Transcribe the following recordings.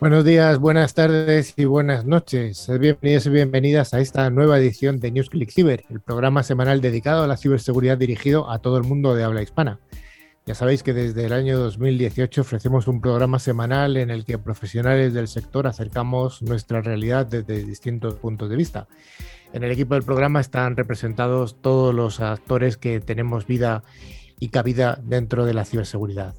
Buenos días, buenas tardes y buenas noches. Bienvenidos y bienvenidas a esta nueva edición de NewsClick Cyber, el programa semanal dedicado a la ciberseguridad dirigido a todo el mundo de habla hispana. Ya sabéis que desde el año 2018 ofrecemos un programa semanal en el que profesionales del sector acercamos nuestra realidad desde distintos puntos de vista. En el equipo del programa están representados todos los actores que tenemos vida y cabida dentro de la ciberseguridad.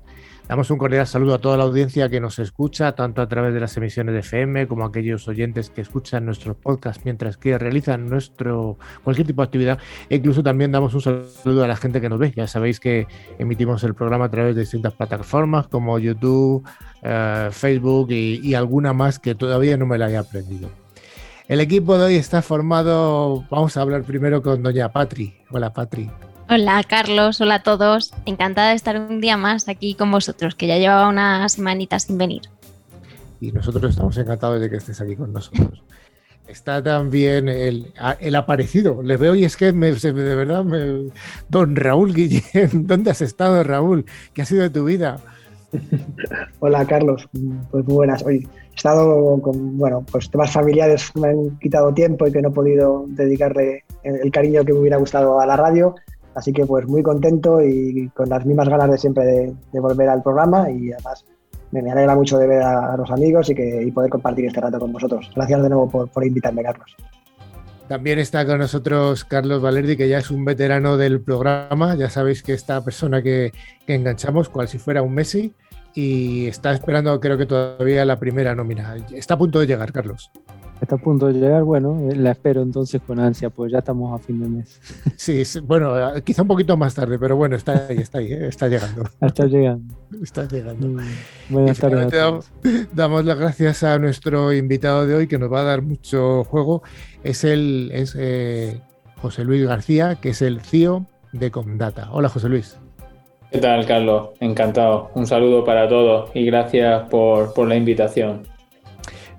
Damos un cordial saludo a toda la audiencia que nos escucha, tanto a través de las emisiones de FM como a aquellos oyentes que escuchan nuestros podcasts mientras que realizan nuestro cualquier tipo de actividad. E incluso también damos un saludo a la gente que nos ve. Ya sabéis que emitimos el programa a través de distintas plataformas como YouTube, eh, Facebook y, y alguna más que todavía no me la haya aprendido. El equipo de hoy está formado, vamos a hablar primero con doña Patri. Hola Patri. Hola Carlos, hola a todos. Encantada de estar un día más aquí con vosotros, que ya llevaba unas semanitas sin venir. Y nosotros estamos encantados de que estés aquí con nosotros. Está también el, el aparecido. Le veo y es que me, de verdad, me, don Raúl Guillén, ¿dónde has estado Raúl? ¿Qué ha sido de tu vida? Hola Carlos, pues muy buenas. Hoy he estado con, bueno, pues temas familiares me han quitado tiempo y que no he podido dedicarle el cariño que me hubiera gustado a la radio, Así que pues muy contento y con las mismas ganas de siempre de, volver al programa y además me, alegra mucho de ver a, los amigos y, que, poder compartir este rato con vosotros. Gracias de nuevo por, invitarme, Carlos. También está con nosotros Carlos Valerdi, que ya es un veterano del programa. Ya sabéis que esta persona que, que enganchamos, cual si fuera un Messi, y está esperando, creo que todavía la primera nómina. Está a punto de llegar, Carlos. Está a punto de llegar, bueno, eh, la espero entonces con ansia, pues ya estamos a fin de mes. Sí, bueno, eh, quizá un poquito más tarde, pero bueno, está ahí, está ahí, eh, está llegando. Está llegando. Está llegando. Mm, buenas tardes. Damos, las gracias a nuestro invitado de hoy que nos va a dar mucho juego. Es el es, José Luis García, que es el CIO de Comdata. Hola, José Luis. ¿Qué tal, Carlos? Encantado. Un saludo para todos y gracias por, por la invitación.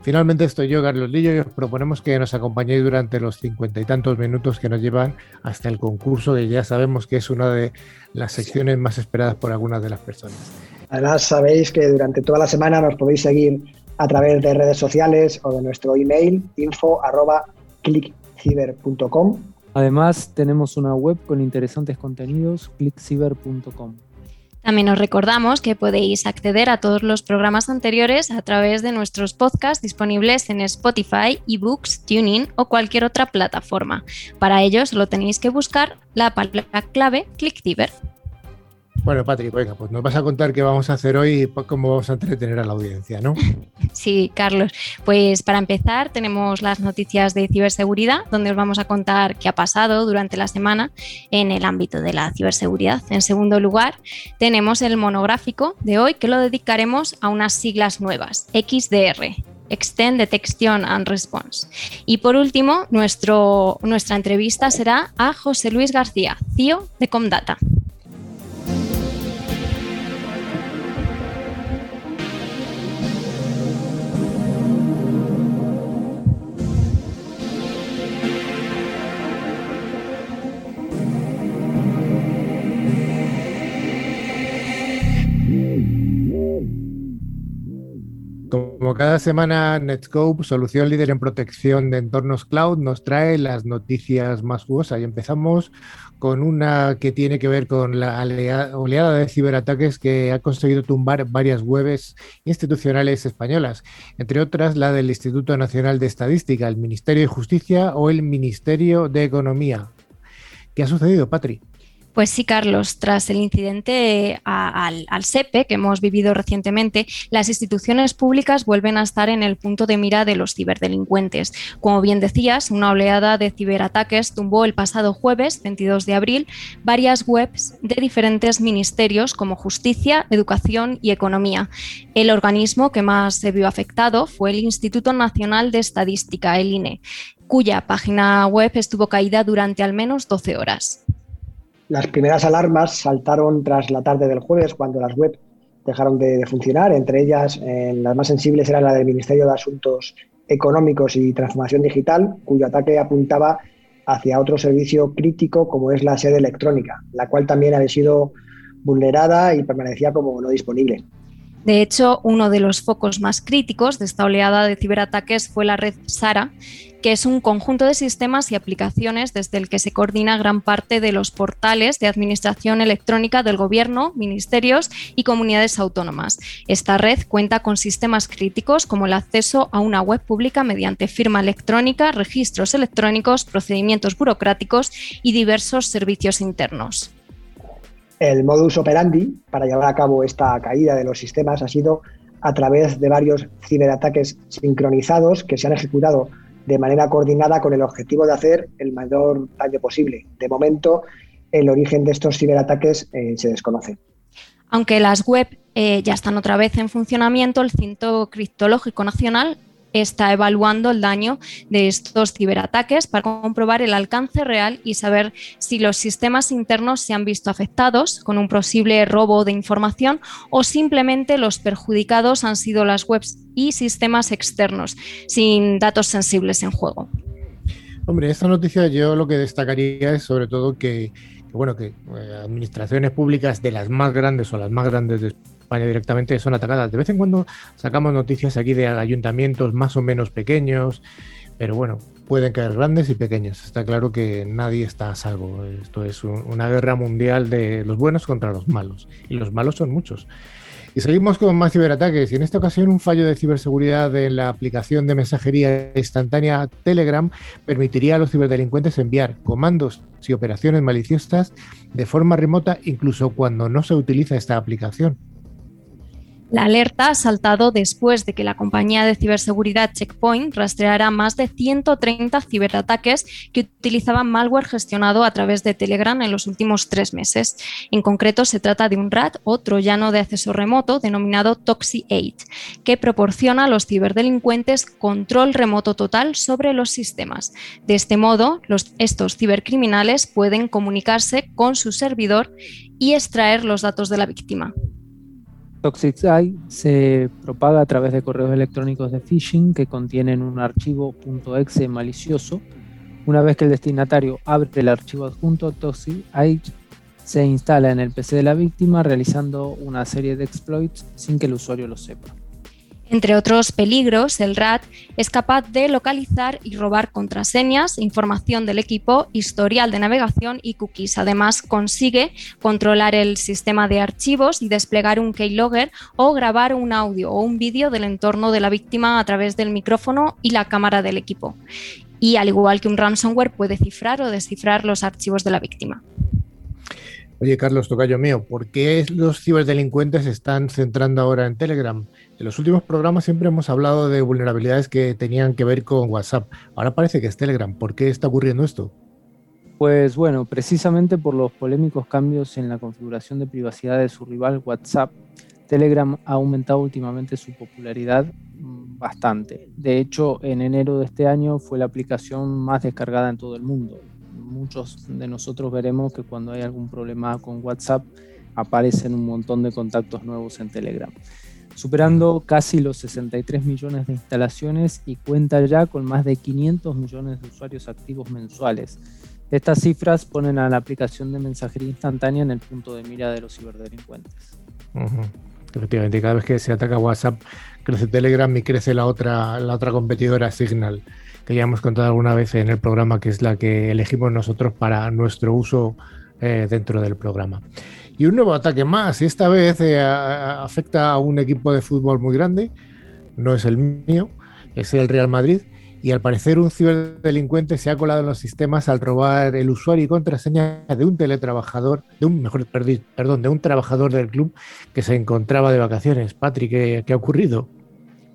Finalmente estoy yo, Carlos Lillo, y os proponemos que nos acompañéis durante los cincuenta y tantos minutos que nos llevan hasta el concurso, que ya sabemos que es una de las secciones más esperadas por algunas de las personas. Además, sabéis que durante toda la semana nos podéis seguir a través de redes sociales o de nuestro email info.clickciber.com. Además, tenemos una web con interesantes contenidos, clickciber.com. También os recordamos que podéis acceder a todos los programas anteriores a través de nuestros podcasts disponibles en Spotify, eBooks, Tuning o cualquier otra plataforma. Para ello solo tenéis que buscar la palabra clave ClickTiver. Bueno, Patrick, venga, pues nos vas a contar qué vamos a hacer hoy y cómo vamos a entretener a la audiencia, ¿no? Sí, Carlos. Pues para empezar tenemos las noticias de ciberseguridad, donde os vamos a contar qué ha pasado durante la semana en el ámbito de la ciberseguridad. En segundo lugar, tenemos el monográfico de hoy que lo dedicaremos a unas siglas nuevas, XDR, Extend Detection and Response. Y por último, nuestra entrevista será a José Luis García, CIO de Comdata. Cada semana, Netscope, solución líder en protección de entornos cloud, nos trae las noticias más jugosas. Y empezamos con una que tiene que ver con la oleada de ciberataques que ha conseguido tumbar varias webs institucionales españolas, entre otras la del Instituto Nacional de Estadística, el Ministerio de Justicia o el Ministerio de Economía. ¿Qué ha sucedido, Patri? Pues sí, Carlos, tras el incidente al, SEPE que hemos vivido recientemente, las instituciones públicas vuelven a estar en el punto de mira de los ciberdelincuentes. Como bien decías, una oleada de ciberataques tumbó el pasado jueves, 22 de abril, varias webs de diferentes ministerios como Justicia, Educación y Economía. El organismo que más se vio afectado fue el Instituto Nacional de Estadística, el INE, cuya página web estuvo caída durante al menos 12 horas. Las primeras alarmas saltaron tras la tarde del jueves, cuando las web dejaron de, funcionar. Entre ellas, las más sensibles era la del Ministerio de Asuntos Económicos y Transformación Digital, cuyo ataque apuntaba hacia otro servicio crítico como es la sede electrónica, la cual también había sido vulnerada y permanecía como no disponible. De hecho, uno de los focos más críticos de esta oleada de ciberataques fue la red SARA, que es un conjunto de sistemas y aplicaciones desde el que se coordina gran parte de los portales de administración electrónica del gobierno, ministerios y comunidades autónomas. Esta red cuenta con sistemas críticos como el acceso a una web pública mediante firma electrónica, registros electrónicos, procedimientos burocráticos y diversos servicios internos. El modus operandi para llevar a cabo esta caída de los sistemas ha sido a través de varios ciberataques sincronizados que se han ejecutado de manera coordinada con el objetivo de hacer el mayor daño posible. De momento, el origen de estos ciberataques eh, se desconoce. Aunque las web eh, ya están otra vez en funcionamiento, el Cinto Criptológico Nacional está evaluando el daño de estos ciberataques para comprobar el alcance real y saber si los sistemas internos se han visto afectados con un posible robo de información o simplemente los perjudicados han sido las webs y sistemas externos sin datos sensibles en juego. Hombre, esta noticia yo lo que destacaría es sobre todo que, bueno, que eh, administraciones públicas de las más grandes o las más grandes de directamente son atacadas. De vez en cuando sacamos noticias aquí de ayuntamientos más o menos pequeños, pero bueno, pueden caer grandes y pequeños. Está claro que nadie está a salvo. Esto es una guerra mundial de los buenos contra los malos. Y los malos son muchos. Y seguimos con más ciberataques y en esta ocasión un fallo de ciberseguridad en la aplicación de mensajería instantánea Telegram permitiría a los ciberdelincuentes enviar comandos y operaciones maliciosas de forma remota incluso cuando no se utiliza esta aplicación. La alerta ha saltado después de que la compañía de ciberseguridad Checkpoint rastreara más de 130 ciberataques que utilizaban malware gestionado a través de Telegram en los últimos tres meses. En concreto, se trata de un RAT o troyano de acceso remoto denominado Toxi8, que proporciona a los ciberdelincuentes control remoto total sobre los sistemas. De este modo, estos cibercriminales pueden comunicarse con su servidor y extraer los datos de la víctima. Toxic Eye se propaga a través de correos electrónicos de phishing que contienen un archivo .exe malicioso. Una vez que el destinatario abre el archivo adjunto, Toxic Eye se instala en el PC de la víctima realizando una serie de exploits sin que el usuario lo sepa. Entre otros peligros, el RAT es capaz de localizar y robar contraseñas, información del equipo, historial de navegación y cookies. Además, consigue controlar el sistema de archivos y desplegar un keylogger o grabar un audio o un vídeo del entorno de la víctima a través del micrófono y la cámara del equipo. Y al igual que un ransomware, puede cifrar o descifrar los archivos de la víctima. Oye, Carlos Tocayo mío, ¿por qué los ciberdelincuentes se están centrando ahora en Telegram? En los últimos programas siempre hemos hablado de vulnerabilidades que tenían que ver con WhatsApp. Ahora parece que es Telegram. ¿Por qué está ocurriendo esto? Pues bueno, precisamente por los polémicos cambios en la configuración de privacidad de su rival WhatsApp, Telegram ha aumentado últimamente su popularidad mm, bastante. De hecho, en enero de este año fue la aplicación más descargada en todo el mundo. Muchos de nosotros veremos que cuando hay algún problema con WhatsApp aparecen un montón de contactos nuevos en Telegram superando casi los 63 millones de instalaciones y cuenta ya con más de 500 millones de usuarios activos mensuales. Estas cifras ponen a la aplicación de mensajería instantánea en el punto de mira de los ciberdelincuentes. Efectivamente, cada vez que se ataca WhatsApp, crece Telegram y crece la otra, la otra competidora Signal, que ya hemos contado alguna vez en el programa, que es la que elegimos nosotros para nuestro uso eh, dentro del programa. Y un nuevo ataque más, y esta vez eh, afecta a un equipo de fútbol muy grande, no es el mío, es el Real Madrid, y al parecer un ciberdelincuente se ha colado en los sistemas al robar el usuario y contraseña de un teletrabajador, de un mejor perdón, de un trabajador del club que se encontraba de vacaciones. Patrick, qué ha ocurrido?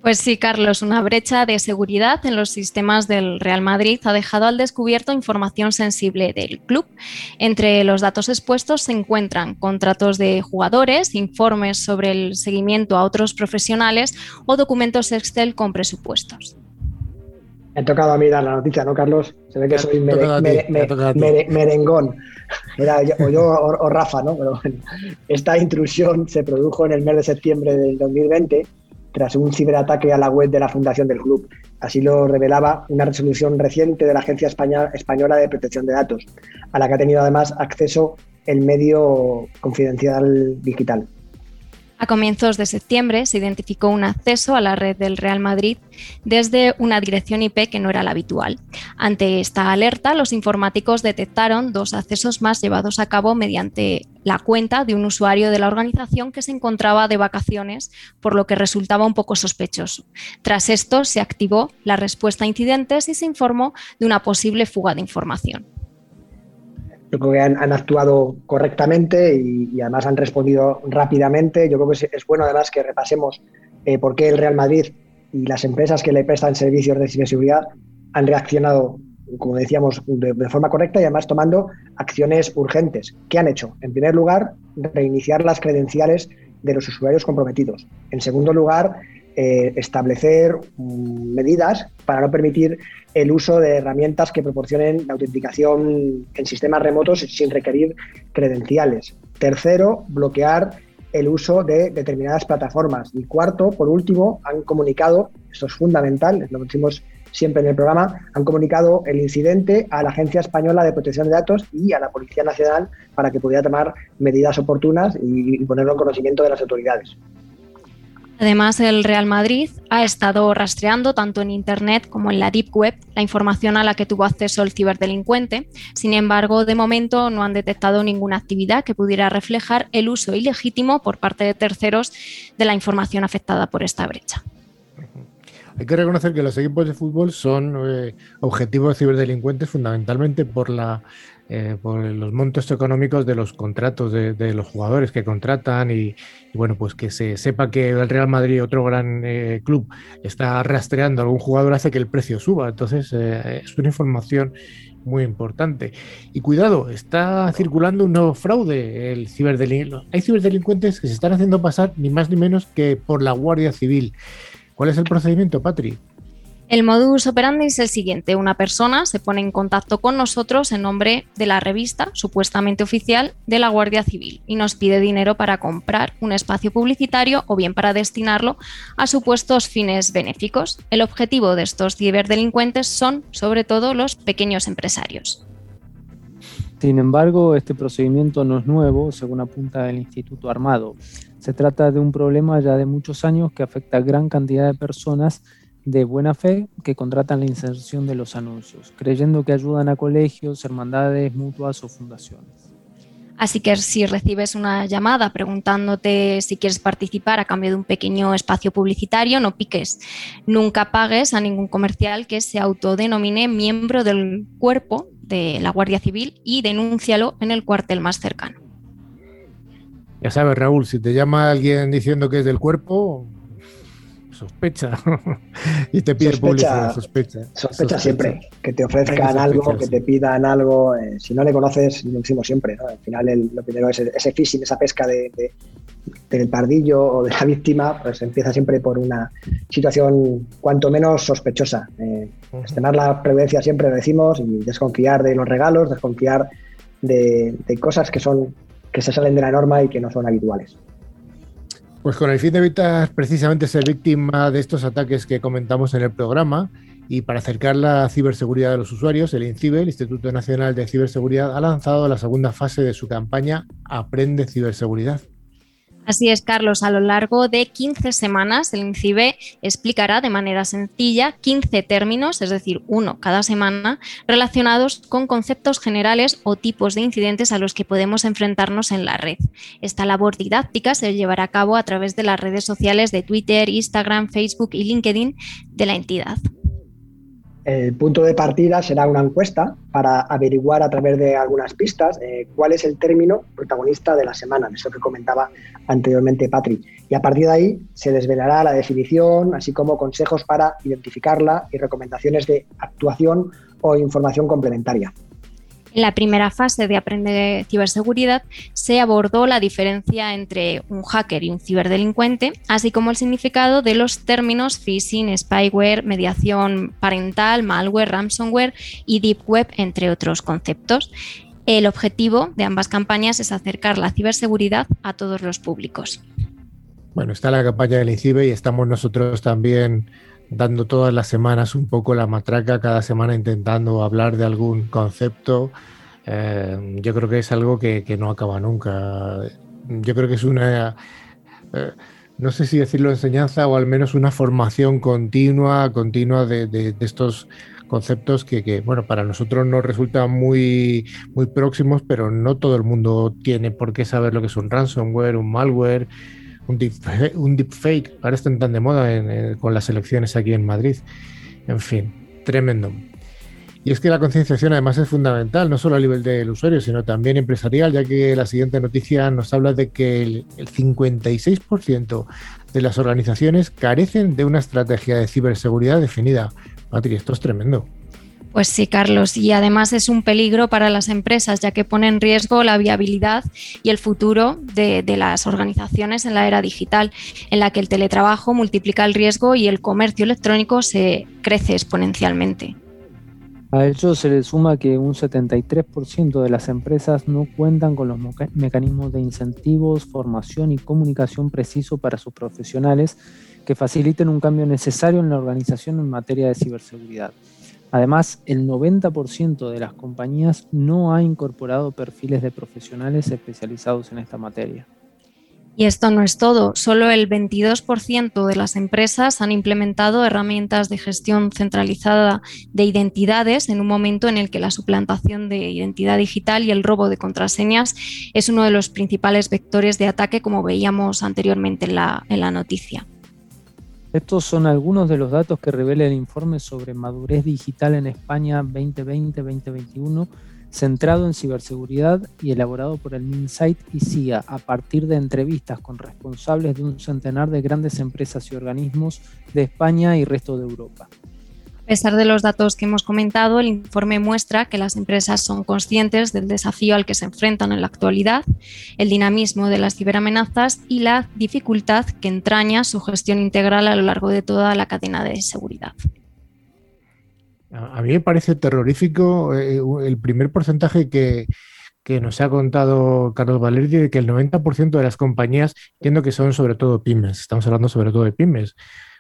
Pues sí, Carlos, una brecha de seguridad en los sistemas del Real Madrid ha dejado al descubierto información sensible del club. Entre los datos expuestos se encuentran contratos de jugadores, informes sobre el seguimiento a otros profesionales o documentos Excel con presupuestos. Me ha tocado a mí dar la noticia, ¿no, Carlos? Se ve que soy merengón. o yo o, Rafa, ¿no? Pero bueno, esta intrusión se produjo en el mes de septiembre del 2020 tras un ciberataque a la web de la fundación del club. Así lo revelaba una resolución reciente de la Agencia Española de Protección de Datos, a la que ha tenido además acceso el medio confidencial digital. A comienzos de septiembre se identificó un acceso a la red del Real Madrid desde una dirección IP que no era la habitual. Ante esta alerta, los informáticos detectaron dos accesos más llevados a cabo mediante la cuenta de un usuario de la organización que se encontraba de vacaciones, por lo que resultaba un poco sospechoso. Tras esto, se activó la respuesta a incidentes y se informó de una posible fuga de información. Yo creo que han, actuado correctamente y, además han respondido rápidamente. Yo creo que es, bueno además que repasemos eh, por qué el Real Madrid y las empresas que le prestan servicios de ciberseguridad han reaccionado, como decíamos, de, de, forma correcta y además tomando acciones urgentes. ¿Qué han hecho? En primer lugar, reiniciar las credenciales de los usuarios comprometidos. En segundo lugar, eh, establecer mm, medidas para no permitir el uso de herramientas que proporcionen la autenticación en sistemas remotos sin requerir credenciales. Tercero, bloquear el uso de determinadas plataformas. Y cuarto, por último, han comunicado, esto es fundamental, lo decimos siempre en el programa, han comunicado el incidente a la Agencia Española de Protección de Datos y a la Policía Nacional para que pudiera tomar medidas oportunas y ponerlo en conocimiento de las autoridades. Además, el Real Madrid ha estado rastreando tanto en Internet como en la Deep Web la información a la que tuvo acceso el ciberdelincuente. Sin embargo, de momento no han detectado ninguna actividad que pudiera reflejar el uso ilegítimo por parte de terceros de la información afectada por esta brecha. Hay que reconocer que los equipos de fútbol son eh, objetivos de ciberdelincuentes fundamentalmente por la eh, por los montos económicos de los contratos de, los jugadores que contratan y, bueno, pues que se sepa que el Real Madrid, otro gran eh, club, está rastreando a algún jugador hace que el precio suba. Entonces eh, es una información muy importante. Y cuidado, está circulando un nuevo fraude, el ciberdelincuente. Hay ciberdelincuentes que se están haciendo pasar ni más ni menos que por la Guardia Civil. ¿Cuál es el procedimiento, Patri? El modus operandi es el siguiente. Una persona se pone en contacto con nosotros en nombre de la revista, supuestamente oficial, de la Guardia Civil y nos pide dinero para comprar un espacio publicitario o bien para destinarlo a supuestos fines benéficos. El objetivo de estos ciberdelincuentes son, sobre todo, los pequeños empresarios. Sin embargo, este procedimiento no es nuevo, según apunta el Instituto Armado. Se trata de un problema ya de muchos años que afecta a gran cantidad de personas de buena fe que contratan la inserción de los anuncios, creyendo que ayudan a colegios, hermandades, mutuas o fundaciones. Así que si recibes una llamada preguntándote si quieres participar a cambio de un pequeño espacio publicitario, no piques. Nunca pagues a ningún comercial que se autodenomine miembro del cuerpo de la Guardia Civil y denúncialo en el cuartel más cercano. Ya sabes, Raúl, si te llama alguien diciendo que es del cuerpo, sospecha y te pide publicidad, sospecha. Sospecha siempre, que te ofrezcan algo, que te pidan algo. Eh, si no le conoces, lo decimos siempre, al final lo primero es ese phishing, esa pesca de, del pardillo o de la víctima, pues empieza siempre por una situación cuanto menos sospechosa. Eh, la prudencia siempre lo decimos y desconfiar de los regalos, desconfiar de, de cosas que son que se salen de la norma y que no son habituales. Pues con el fin de evitar precisamente ser víctima de estos ataques que comentamos en el programa y para acercar la ciberseguridad de los usuarios, el INCIBE, el Instituto Nacional de Ciberseguridad, ha lanzado la segunda fase de su campaña Aprende Ciberseguridad. Así es, Carlos. A lo largo de 15 semanas, el INCIBE explicará de manera sencilla 15 términos, es decir, uno cada semana, relacionados con conceptos generales o tipos de incidentes a los que podemos enfrentarnos en la red. Esta labor didáctica se llevará a cabo a través de las redes sociales de Twitter, Instagram, Facebook y LinkedIn de la entidad. El punto de partida será una encuesta para averiguar a través de algunas pistas eh, cuál es el término protagonista de la semana, eso que comentaba anteriormente Patrick. Y a partir de ahí se desvelará la definición, así como consejos para identificarla y recomendaciones de actuación o información complementaria. En la primera fase de Aprender Ciberseguridad se abordó la diferencia entre un hacker y un ciberdelincuente, así como el significado de los términos phishing, spyware, mediación parental, malware, ransomware y deep web, entre otros conceptos. El objetivo de ambas campañas es acercar la ciberseguridad a todos los públicos. Bueno, está la campaña del INCIBE y estamos nosotros también dando todas las semanas un poco la matraca, cada semana intentando hablar de algún concepto. Eh, yo creo que es algo que, no acaba nunca. Yo creo que es una eh, no sé si decirlo enseñanza o al menos una formación continua, continua de, estos conceptos que, bueno, para nosotros nos resultan muy, muy próximos, pero no todo el mundo tiene por qué saber lo que es un ransomware, un malware, un, un deepfake. Ahora están tan de moda con las elecciones aquí en Madrid. En fin, tremendo. Y es que la concienciación además es fundamental, no solo a nivel del usuario, sino también empresarial, ya que la siguiente noticia nos habla de que el, 56% de las organizaciones carecen de una estrategia de ciberseguridad definida. Patri, esto es tremendo. Pues sí, Carlos, y además es un peligro para las empresas, ya que pone en riesgo la viabilidad y el futuro de, las organizaciones en la era digital, en la que el teletrabajo multiplica el riesgo y el comercio electrónico se crece exponencialmente. A ello se le suma que un 73% de las empresas no cuentan con los mecanismos de incentivos, formación y comunicación preciso para sus profesionales que faciliten un cambio necesario en la organización en materia de ciberseguridad. Además, el 90% de las compañías no ha incorporado perfiles de profesionales especializados en esta materia. Y esto no es todo, solo el 22% de las empresas han implementado herramientas de gestión centralizada de identidades en un momento en el que la suplantación de identidad digital y el robo de contraseñas es uno de los principales vectores de ataque, como veíamos anteriormente en la, en la noticia. Estos son algunos de los datos que revela el informe sobre madurez digital en España 2020-2021 centrado en ciberseguridad y elaborado por el MinSite y CIA a partir de entrevistas con responsables de un centenar de grandes empresas y organismos de España y resto de Europa. A pesar de los datos que hemos comentado, el informe muestra que las empresas son conscientes del desafío al que se enfrentan en la actualidad, el dinamismo de las ciberamenazas y la dificultad que entraña su gestión integral a lo largo de toda la cadena de seguridad. A mí me parece terrorífico eh, el primer porcentaje que, nos ha contado Carlos Valerdi de que el 90% de las compañías, entiendo que son sobre todo pymes, estamos hablando sobre todo de pymes,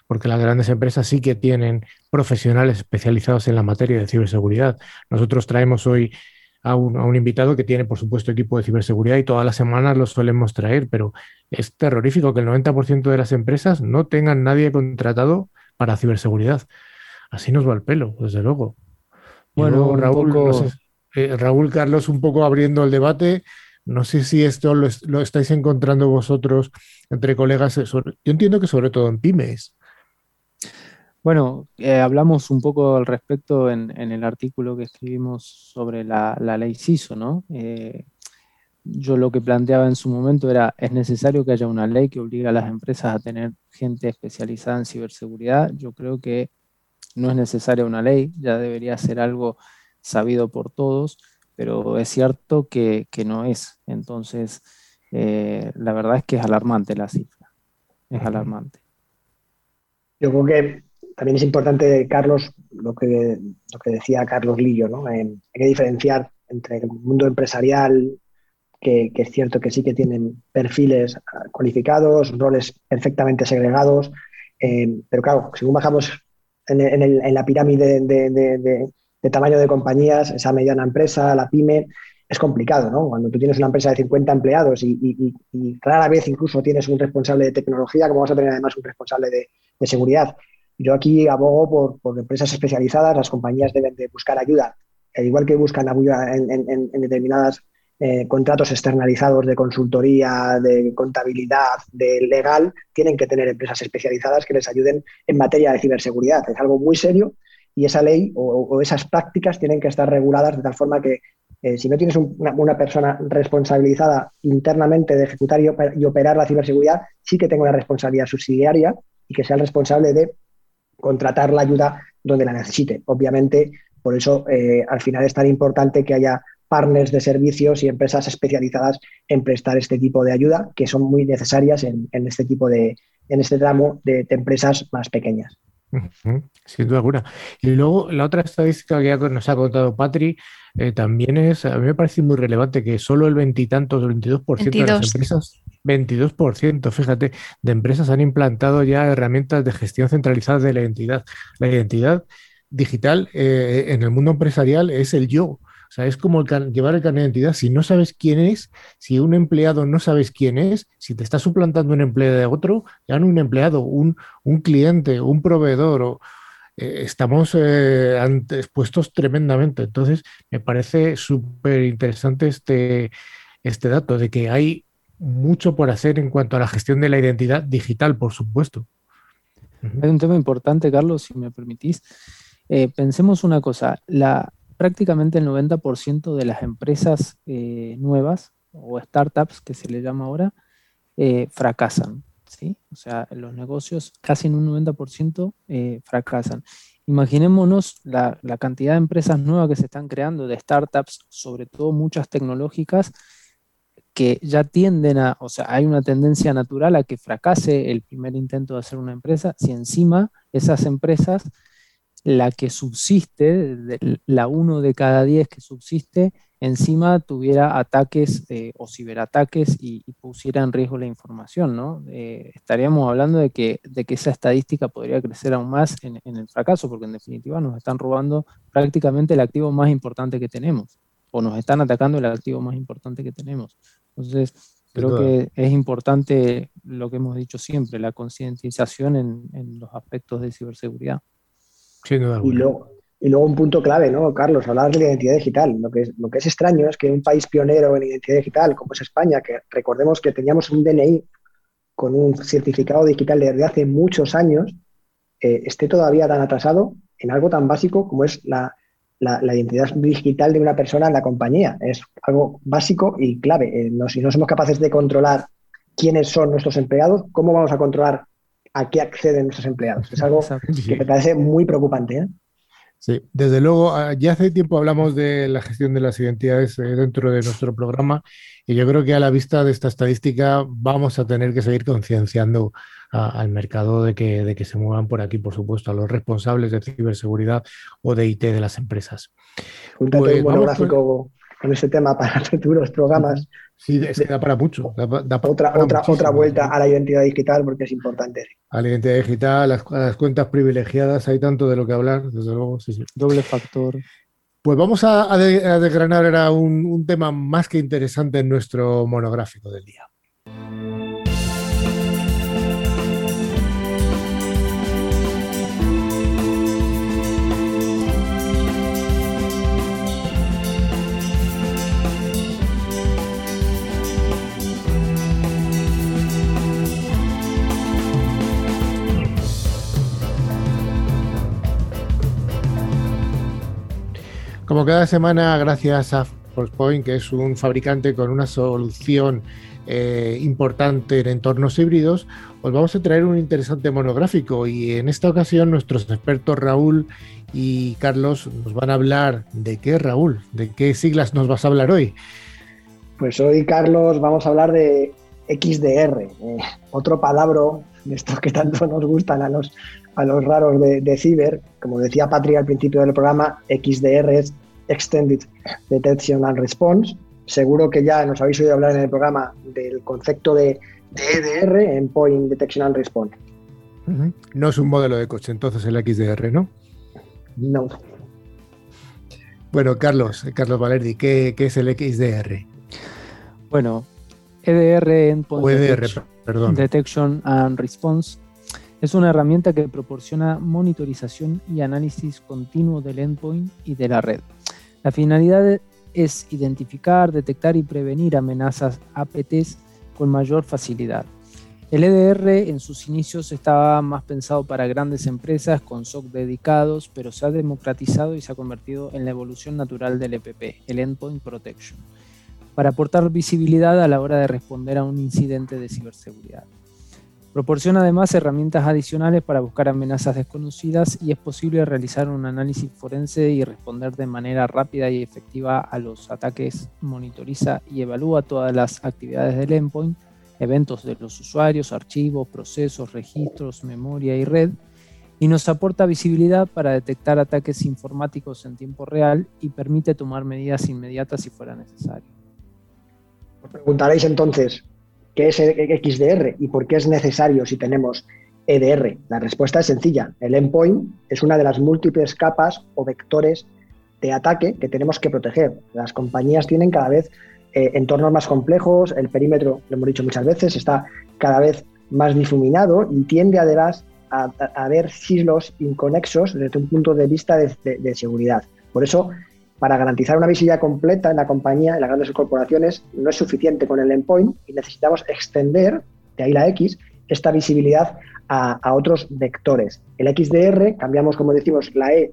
porque las grandes empresas sí que tienen profesionales especializados en la materia de ciberseguridad. Nosotros traemos hoy a un, a un, invitado que tiene, por supuesto, equipo de ciberseguridad y todas las semanas lo solemos traer, pero es terrorífico que el 90% de las empresas no tengan nadie contratado para ciberseguridad así nos va el pelo, desde luego. Bueno, Raúl, eh, Raúl Carlos, un poco abriendo el debate. No sé si esto lo, estáis encontrando vosotros entre colegas. Yo entiendo que sobre todo en pymes. Bueno, eh, hablamos un poco al respecto en, el artículo que escribimos sobre la, ley CISO, ¿no? yo lo que planteaba en su momento era, es necesario que haya una ley que obligue a las empresas a tener gente especializada en ciberseguridad. Yo creo que no es necesaria una ley, ya debería ser algo sabido por todos, pero es cierto que, no es. Entonces, eh, la verdad es que es alarmante la cifra, es alarmante. Yo creo que también es importante, Carlos, lo que, lo que decía Carlos Lillo, ¿no? hay que diferenciar entre el mundo empresarial, que, es cierto que sí que tienen perfiles cualificados, roles perfectamente segregados, eh, pero claro, según bajamos en, la pirámide de, tamaño de compañías, esa mediana empresa, la pyme, es complicado, ¿no? Cuando tú tienes una empresa de 50 empleados y, rara vez incluso tienes un responsable de tecnología, como vas a tener además un responsable de, seguridad. Yo aquí abogo por, empresas especializadas, las compañías deben de buscar ayuda, al igual que buscan ayuda en determinadas eh, contratos externalizados de consultoría, de contabilidad, de legal, tienen que tener empresas especializadas que les ayuden en materia de ciberseguridad. Es algo muy serio y esa ley o, esas prácticas tienen que estar reguladas de tal forma que eh, si no tienes una, persona responsabilizada internamente de ejecutar y, operar la ciberseguridad, sí que tenga una responsabilidad subsidiaria y que sea el responsable de contratar la ayuda donde la necesite. Obviamente, por eso eh, al final es tan importante que haya partners de servicios y empresas especializadas en prestar este tipo de ayuda, que son muy necesarias en, este tipo de, en este tramo de, empresas más pequeñas. Sin duda alguna. Y luego la otra estadística que nos ha contado Patri eh, también es, a mí me parece muy relevante que solo el veintitantos, el 22% de las empresas, 22%, fíjate, de empresas han implantado ya herramientas de gestión centralizada de la identidad. La identidad digital eh, en el mundo empresarial es el yo. O sea, es como llevar el carnet de identidad. Si no sabes quién es, si un empleado no sabes quién es, si te está suplantando un empleado de otro, ya no un empleado, un, un cliente, un proveedor, o, eh, estamos eh, expuestos tremendamente. Entonces, me parece súper interesante este, este dato de que hay mucho por hacer en cuanto a la gestión de la identidad digital, por supuesto. Hay un tema importante, Carlos, si me permitís. Eh, pensemos una cosa, la, prácticamente el 90% de las empresas eh, nuevas o startups, que se le llama ahora, eh, fracasan. ¿sí? O sea, los negocios casi en un 90% fracasan. Imaginémonos la, la, cantidad de empresas nuevas que se están creando, de startups, sobre todo muchas tecnológicas, que ya tienden a, o sea, hay una tendencia natural a que fracase el primer intento de hacer una empresa, si encima esas empresas, la que subsiste, la uno de cada diez que subsiste, encima tuviera ataques eh, o ciberataques y, pusiera en riesgo la información, ¿no? Eh, estaríamos hablando de que, de que esa estadística podría crecer aún más en, en el fracaso, porque en definitiva nos están robando prácticamente el activo más importante que tenemos, o nos están atacando el activo más importante que tenemos. Entonces, creo que es importante lo que hemos dicho siempre, la concientización en, los aspectos de ciberseguridad. Y, luego, y luego un punto clave, ¿no, Carlos? Hablar de la identidad digital. Lo que, es, lo que es extraño es que un país pionero en identidad digital, como es España, que recordemos que teníamos un DNI con un certificado digital desde hace muchos años, eh, esté todavía tan atrasado en algo tan básico como es la, la, identidad digital de una persona en la compañía. Es algo básico y clave. Eh, si no somos capaces de controlar quiénes son nuestros empleados, ¿cómo vamos a controlar a qué acceden nuestros empleados? Es algo que me parece muy preocupante. ¿eh? Sí, desde luego, ah, ya hace tiempo hablamos de la gestión de las identidades eh, dentro de nuestro programa y yo creo que a la vista de esta estadística vamos a tener que seguir concienciando al mercado de que, de que se muevan por aquí, por supuesto, a los responsables de ciberseguridad o de IT de las empresas. Un pues, monográfico con ese tema para futuros programas. Sí, es que da para mucho. otra, otra, otra vuelta a la identidad digital porque es importante. A la identidad digital, las, las cuentas privilegiadas, hay tanto de lo que hablar, desde luego, sí, sí. Doble factor. Pues vamos a, desgranar ahora un tema más que interesante en nuestro monográfico del día. Como cada semana, gracias a ForcePoint, que es un fabricante con una solución eh, importante en entornos híbridos, os vamos a traer un interesante monográfico y en esta ocasión nuestros expertos Raúl y Carlos nos van a hablar de qué, Raúl, de qué siglas nos vas a hablar hoy. Pues hoy, Carlos, vamos a hablar de XDR, eh, otro palabra de estos que tanto nos gustan a los, a los raros de, de ciber. Como decía Patria al principio del programa, XDR es Extended Detection and Response. Seguro que ya nos habéis oído hablar en el programa del concepto de, EDR, Endpoint Detection and Response. No es un modelo de coche, entonces el XDR, ¿no? No. Bueno, Carlos, Carlos Valerdi, ¿qué, es el XDR? Bueno, EDR, Endpoint e perdón. Detection and Response, es una herramienta que proporciona monitorización y análisis continuo del endpoint y de la red. La finalidad es identificar, detectar y prevenir amenazas APTs con mayor facilidad. El EDR en sus inicios estaba más pensado para grandes empresas con SOC dedicados, pero se ha democratizado y se ha convertido en la evolución natural del EPP, el Endpoint Protection, para aportar visibilidad a la hora de responder a un incidente de ciberseguridad. Proporciona además herramientas adicionales para buscar amenazas desconocidas y es posible realizar un análisis forense y responder de manera rápida y efectiva a los ataques. Monitoriza y evalúa todas las actividades del endpoint, eventos de los usuarios, archivos, procesos, registros, memoria y red, y nos aporta visibilidad para detectar ataques informáticos en tiempo real y permite tomar medidas inmediatas si fuera necesario. Os preguntaréis entonces, ¿Qué es XDR y por qué es necesario si tenemos EDR? La respuesta es sencilla. El endpoint es una de las múltiples capas o vectores de ataque que tenemos que proteger. Las compañías tienen cada vez eh, entornos más complejos, el perímetro, lo hemos dicho muchas veces, está cada vez más difuminado y tiende además a, haber silos inconexos desde un punto de vista de, seguridad. Por eso, para garantizar una visibilidad completa en la compañía, en las grandes corporaciones, no es suficiente con el endpoint y necesitamos extender, de ahí la X, esta visibilidad a, otros vectores. El XDR, cambiamos, como decimos, la E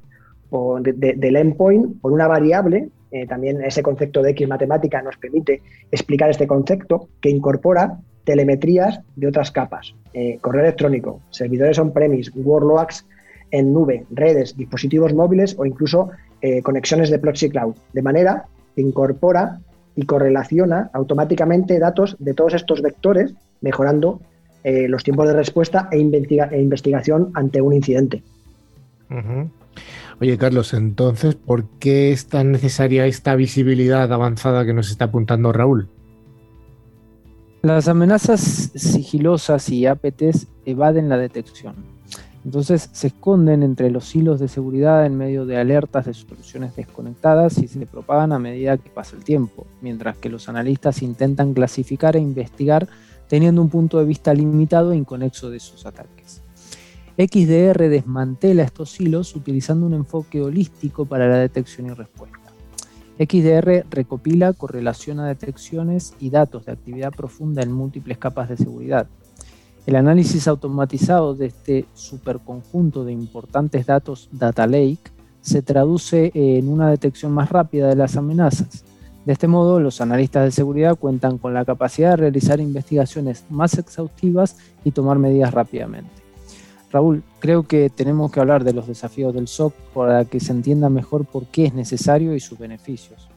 del endpoint por una variable, eh, también ese concepto de X matemática nos permite explicar este concepto, que incorpora telemetrías de otras capas, eh, correo electrónico, servidores on-premise, workloads en nube, redes, dispositivos móviles o incluso eh, conexiones de proxy cloud, de manera que incorpora y correlaciona automáticamente datos de todos estos vectores, mejorando eh, los tiempos de respuesta e, e investigación ante un incidente. Oye, Carlos, entonces, ¿por qué es tan necesaria esta visibilidad avanzada que nos está apuntando Raúl? Las amenazas sigilosas y APTs evaden la detección. Entonces se esconden entre los hilos de seguridad en medio de alertas de soluciones desconectadas y se propagan a medida que pasa el tiempo, mientras que los analistas intentan clasificar e investigar teniendo un punto de vista limitado e inconexo de sus ataques. XDR desmantela estos hilos utilizando un enfoque holístico para la detección y respuesta. XDR recopila, correlaciona detecciones y datos de actividad profunda en múltiples capas de seguridad. El análisis automatizado de este superconjunto de importantes datos Data Lake se traduce en una detección más rápida de las amenazas. De este modo, los analistas de seguridad cuentan con la capacidad de realizar investigaciones más exhaustivas y tomar medidas rápidamente. Raúl, creo que tenemos que hablar de los desafíos del SOC para que se entienda mejor por qué es necesario y sus beneficios.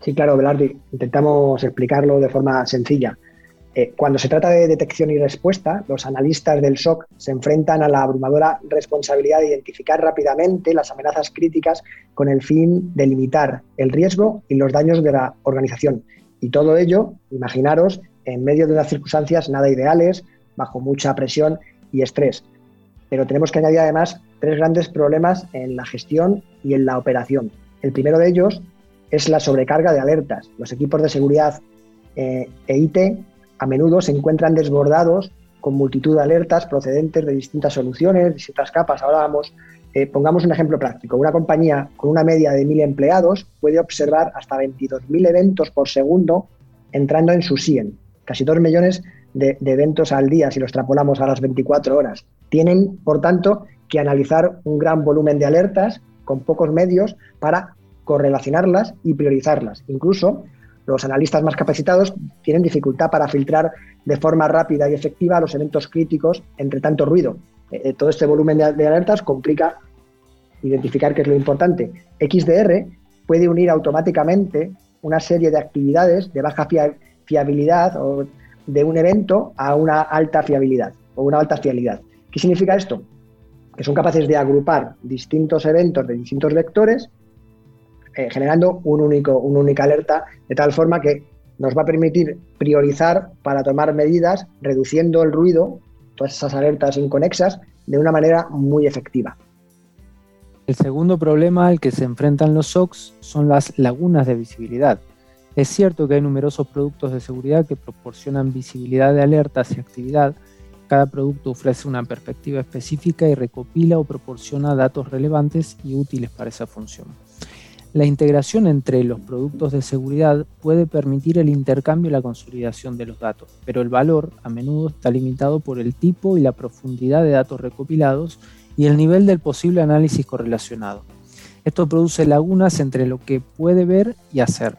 Sí, claro, Belardi, intentamos explicarlo de forma sencilla. Eh, cuando se trata de detección y respuesta, los analistas del SOC se enfrentan a la abrumadora responsabilidad de identificar rápidamente las amenazas críticas con el fin de limitar el riesgo y los daños de la organización. Y todo ello, imaginaros, en medio de unas circunstancias nada ideales, bajo mucha presión y estrés pero tenemos que añadir además tres grandes problemas en la gestión y en la operación. El primero de ellos es la sobrecarga de alertas. Los equipos de seguridad eh, e IT a menudo se encuentran desbordados con multitud de alertas procedentes de distintas soluciones, distintas capas. Ahora vamos, eh, pongamos un ejemplo práctico. Una compañía con una media de 1.000 empleados puede observar hasta 22.000 eventos por segundo entrando en su SIEM, casi 2 millones de, eventos al día si lo extrapolamos a las 24 horas. Tienen, por tanto, que analizar un gran volumen de alertas con pocos medios para correlacionarlas y priorizarlas. Incluso los analistas más capacitados tienen dificultad para filtrar de forma rápida y efectiva los eventos críticos entre tanto ruido. Eh, eh, todo este volumen de, alertas complica identificar qué es lo importante. XDR puede unir automáticamente una serie de actividades de baja fiabilidad o de un evento a una alta fiabilidad o una alta fiabilidad. ¿Qué significa esto? Que son capaces de agrupar distintos eventos de distintos vectores, eh, generando un único, una única alerta, de tal forma que nos va a permitir priorizar para tomar medidas, reduciendo el ruido, todas esas alertas inconexas, de una manera muy efectiva. El segundo problema al que se enfrentan los SOCs son las lagunas de visibilidad. Es cierto que hay numerosos productos de seguridad que proporcionan visibilidad de alertas y actividad, cada producto ofrece una perspectiva específica y recopila o proporciona datos relevantes y útiles para esa función. La integración entre los productos de seguridad puede permitir el intercambio y la consolidación de los datos, pero el valor a menudo está limitado por el tipo y la profundidad de datos recopilados y el nivel del posible análisis correlacionado. Esto produce lagunas entre lo que puede ver y hacer.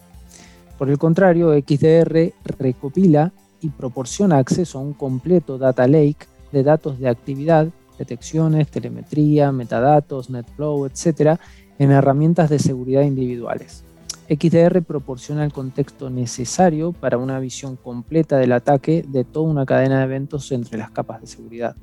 Por el contrario, XDR recopila y proporciona acceso a un completo data lake de datos de actividad, detecciones, telemetría, metadatos, netflow, etc., en herramientas de seguridad individuales. XDR proporciona el contexto necesario para una visión completa del ataque de toda una cadena de eventos entre las capas de seguridad.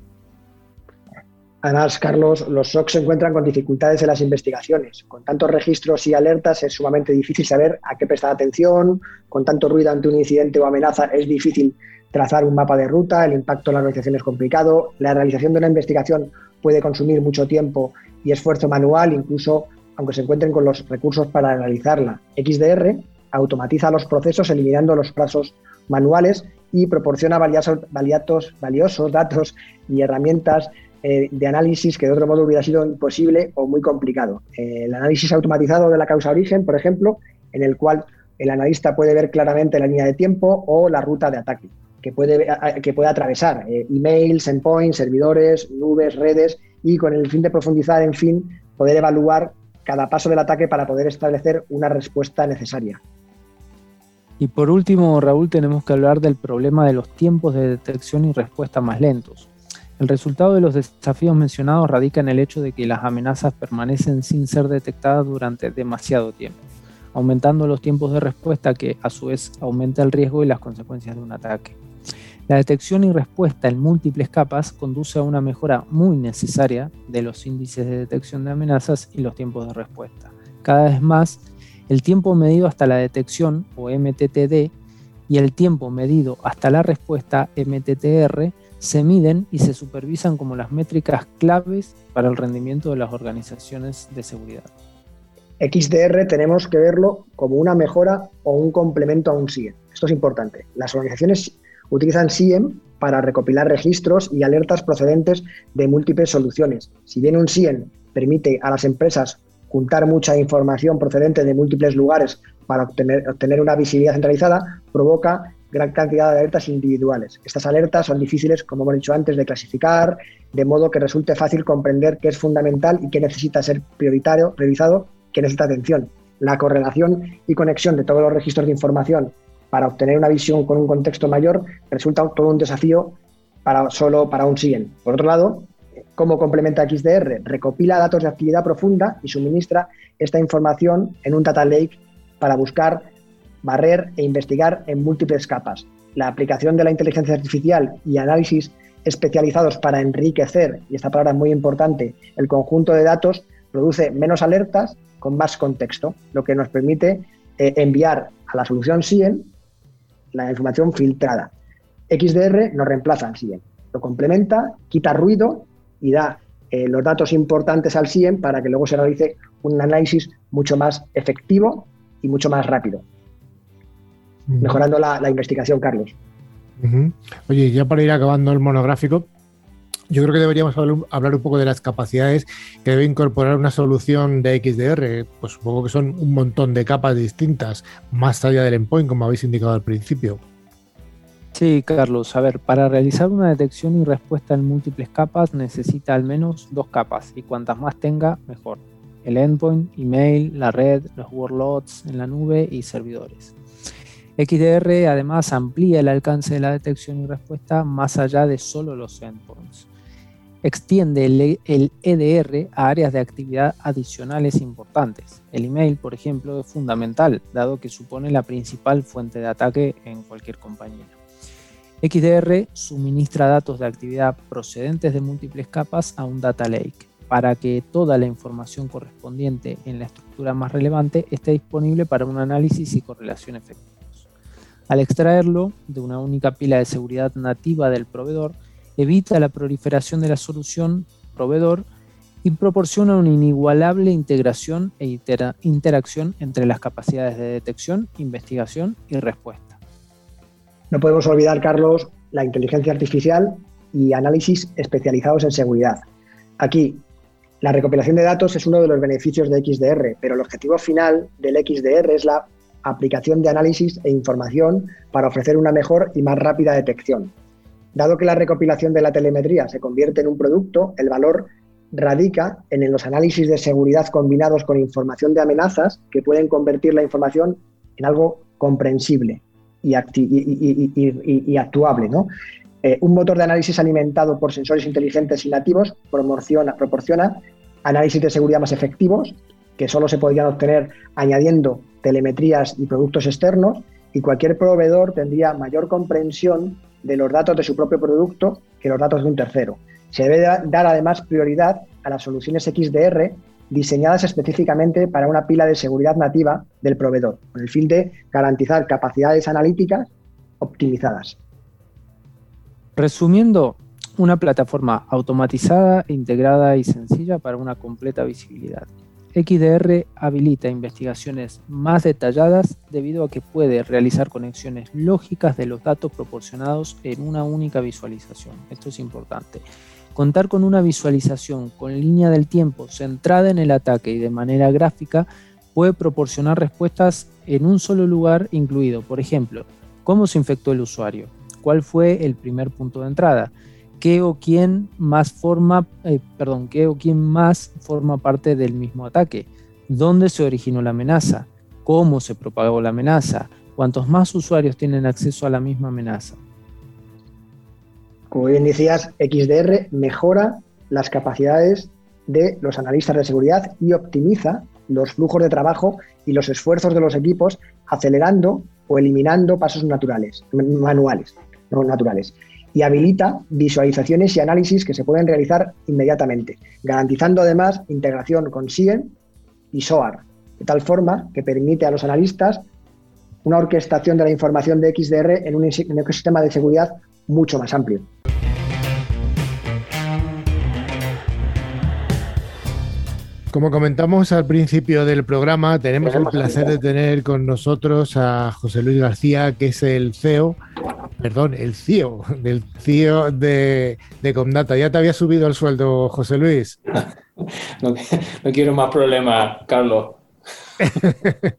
Además, Carlos, los SOC se encuentran con dificultades en las investigaciones. Con tantos registros y alertas es sumamente difícil saber a qué prestar atención. Con tanto ruido ante un incidente o amenaza es difícil trazar un mapa de ruta. El impacto en la organización es complicado. La realización de una investigación puede consumir mucho tiempo y esfuerzo manual, incluso aunque se encuentren con los recursos para analizarla. XDR automatiza los procesos eliminando los plazos manuales y proporciona valiosos, datos y herramientas eh, de análisis que de otro modo hubiera sido imposible o muy complicado. Eh, el análisis automatizado de la causa origen, por ejemplo, en el cual el analista puede ver claramente la línea de tiempo o la ruta de ataque que puede, que puede atravesar eh, emails, endpoints, servidores, nubes, redes y con el fin de profundizar, en fin, poder evaluar cada paso del ataque para poder establecer una respuesta necesaria. Y por último, Raúl, tenemos que hablar del problema de los tiempos de detección y respuesta más lentos. El resultado de los desafíos mencionados radica en el hecho de que las amenazas permanecen sin ser detectadas durante demasiado tiempo, aumentando los tiempos de respuesta que a su vez aumenta el riesgo y las consecuencias de un ataque. La detección y respuesta en múltiples capas conduce a una mejora muy necesaria de los índices de detección de amenazas y los tiempos de respuesta. Cada vez más, el tiempo medido hasta la detección o MTTD y el tiempo medido hasta la respuesta MTTR se miden y se supervisan como las métricas claves para el rendimiento de las organizaciones de seguridad. XDR tenemos que verlo como una mejora o un complemento a un SIEM. Esto es importante. Las organizaciones utilizan SIEM para recopilar registros y alertas procedentes de múltiples soluciones. Si bien un SIEM permite a las empresas juntar mucha información procedente de múltiples lugares para obtener, una visibilidad centralizada, provoca gran cantidad de alertas individuales. Estas alertas son difíciles, como hemos dicho antes, de clasificar, de modo que resulte fácil comprender qué es fundamental y qué necesita ser prioritario, priorizado, qué necesita atención. La correlación y conexión de todos los registros de información para obtener una visión con un contexto mayor resulta todo un desafío para, solo para un SIEM. Por otro lado, ¿cómo complementa XDR? Recopila datos de actividad profunda y suministra esta información en un data lake para buscar barrer e investigar en múltiples capas. La aplicación de la inteligencia artificial y análisis especializados para enriquecer, y esta palabra es muy importante, el conjunto de datos produce menos alertas con más contexto, lo que nos permite eh, enviar a la solución SIEM la información filtrada. XDR no reemplaza al SIEM, lo complementa, quita ruido y da eh, los datos importantes al SIEM para que luego se realice un análisis mucho más efectivo y mucho más rápido mejorando la, investigación, Carlos. Oye, ya para ir acabando el monográfico, yo creo que deberíamos hablar un poco de las capacidades que debe incorporar una solución de XDR. Pues supongo que son un montón de capas distintas, más allá del endpoint, como habéis indicado al principio. Sí, Carlos. A ver, para realizar una detección y respuesta en múltiples capas necesita al menos dos capas y cuantas más tenga, mejor. El endpoint, email, la red, los workloads en la nube y servidores. XDR además amplía el alcance de la detección y respuesta más allá de solo los endpoints. Extiende el, EDR e a áreas de actividad adicionales importantes. El email, por ejemplo, es fundamental, dado que supone la principal fuente de ataque en cualquier compañía. XDR suministra datos de actividad procedentes de múltiples capas a un data lake para que toda la información correspondiente en la estructura más relevante esté disponible para un análisis y correlación efectiva. Al extraerlo de una única pila de seguridad nativa del proveedor, evita la proliferación de la solución proveedor y proporciona una inigualable integración e interacción entre las capacidades de detección, investigación y respuesta. No podemos olvidar, Carlos, la inteligencia artificial y análisis especializados en seguridad. Aquí, la recopilación de datos es uno de los beneficios de XDR, pero el objetivo final del XDR es la aplicación de análisis e información para ofrecer una mejor y más rápida detección. Dado que la recopilación de la telemetría se convierte en un producto, el valor radica en los análisis de seguridad combinados con información de amenazas que pueden convertir la información en algo comprensible y, actuable. Eh, un motor de análisis alimentado por sensores inteligentes y nativos proporciona, proporciona análisis de seguridad más efectivos que solo se podrían obtener añadiendo telemetrías y productos externos y cualquier proveedor tendría mayor comprensión de los datos de su propio producto que los datos de un tercero. Se debe dar además prioridad a las soluciones XDR diseñadas específicamente para una pila de seguridad nativa del proveedor, con el fin de garantizar capacidades analíticas optimizadas. Resumiendo, una plataforma automatizada, integrada y sencilla para una completa visibilidad. XDR habilita investigaciones más detalladas debido a que puede realizar conexiones lógicas de los datos proporcionados en una única visualización. Esto es importante. Contar con una visualización con línea del tiempo centrada en el ataque y de manera gráfica puede proporcionar respuestas en un solo lugar incluido, por ejemplo, cómo se infectó el usuario, cuál fue el primer punto de entrada, qué o quién más forma, eh, perdón, qué o quién más forma parte del mismo ataque, dónde se originó la amenaza, cómo se propagó la amenaza, cuántos más usuarios tienen acceso a la misma amenaza. Como bien decías, XDR mejora las capacidades de los analistas de seguridad y optimiza los flujos de trabajo y los esfuerzos de los equipos, acelerando o eliminando pasos naturales, manuales, no naturales y habilita visualizaciones y análisis que se pueden realizar inmediatamente, garantizando además integración con SIEM y SOAR, de tal forma que permite a los analistas una orquestación de la información de XDR en un ecosistema de seguridad mucho más amplio. Como comentamos al principio del programa, tenemos el placer de tener con nosotros a José Luis García, que es el CEO perdón, el CEO, del CEO de, de Comdata. ¿Ya te había subido el sueldo, José Luis? No, quiero más problemas, Carlos.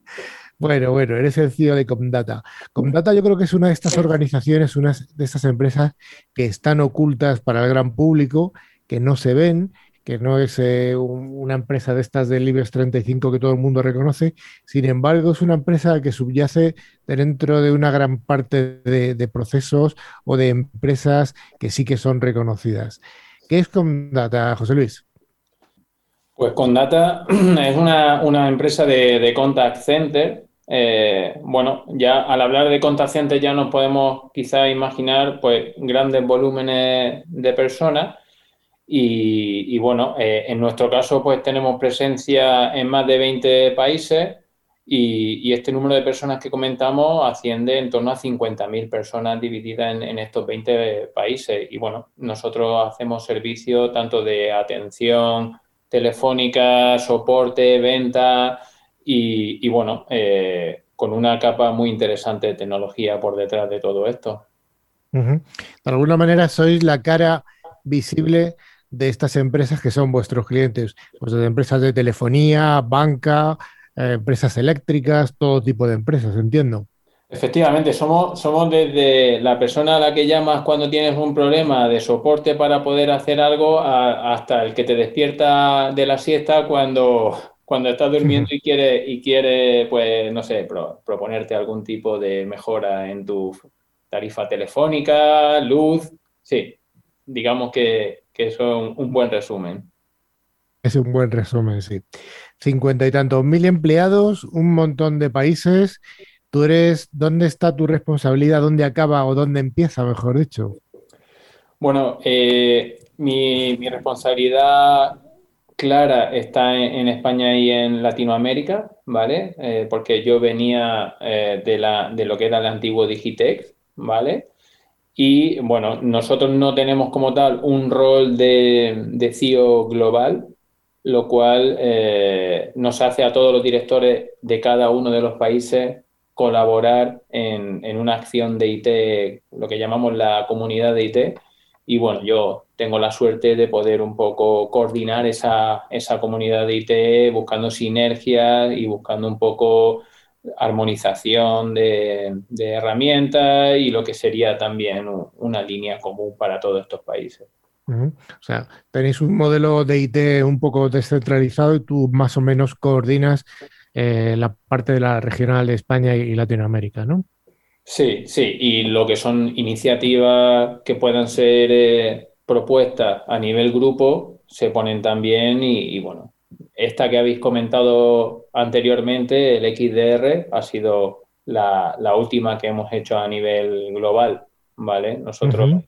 Bueno, bueno, eres el CEO de Comdata. Comdata yo creo que es una de estas organizaciones, una de estas empresas que están ocultas para el gran público, que no se ven que no es eh, una empresa de estas del IBEX 35 que todo el mundo reconoce, sin embargo es una empresa que subyace dentro de una gran parte de, procesos o de empresas que sí que son reconocidas. ¿Qué es Condata, José Luis? Pues Condata es una, empresa de, contact center. Eh, bueno, ya al hablar de contact center ya nos podemos quizá imaginar pues grandes volúmenes de personas y, bueno, eh, en nuestro caso, pues tenemos presencia en más de 20 países y, este número de personas que comentamos asciende en torno a 50.000 personas divididas en, estos 20 países. Y bueno, nosotros hacemos servicio tanto de atención telefónica, soporte, venta y, bueno, eh, con una capa muy interesante de tecnología por detrás de todo esto. De alguna manera sois la cara visible de estas empresas que son vuestros clientes, pues de empresas de telefonía, banca, eh, empresas eléctricas, todo tipo de empresas, entiendo. Efectivamente, somos, somos desde la persona a la que llamas cuando tienes un problema de soporte para poder hacer algo hasta el que te despierta de la siesta cuando, cuando estás durmiendo y quiere, y quiere pues, no sé, proponerte algún tipo de mejora en tu tarifa telefónica, luz. Sí, digamos que, que es un, buen resumen. Es un buen resumen, sí. Cincuenta y tantos mil empleados, un montón de países. Tú eres, ¿dónde está tu responsabilidad? ¿Dónde acaba o dónde empieza, mejor dicho? Bueno, eh, mi, responsabilidad clara está en, España y en Latinoamérica, ¿vale? Eh, porque yo venía eh, de, la, de lo que era el antiguo Digitex, ¿vale? Y bueno, nosotros no tenemos como tal un rol de, de CIO global, lo cual eh, nos hace a todos los directores de cada uno de los países colaborar en, en, una acción de IT, lo que llamamos la comunidad de IT. Y bueno, yo tengo la suerte de poder un poco coordinar esa, esa comunidad de IT buscando sinergias y buscando un poco armonización de, herramientas y lo que sería también una línea común para todos estos países. O sea, tenéis un modelo de IT un poco descentralizado y tú más o menos coordinas eh, la parte de la regional de España y Latinoamérica, ¿no? Sí, sí, y lo que son iniciativas que puedan ser eh, propuestas a nivel grupo se ponen también y bueno, esta que habéis comentado anteriormente, el XDR, ha sido la, última que hemos hecho a nivel global, ¿vale? Nosotros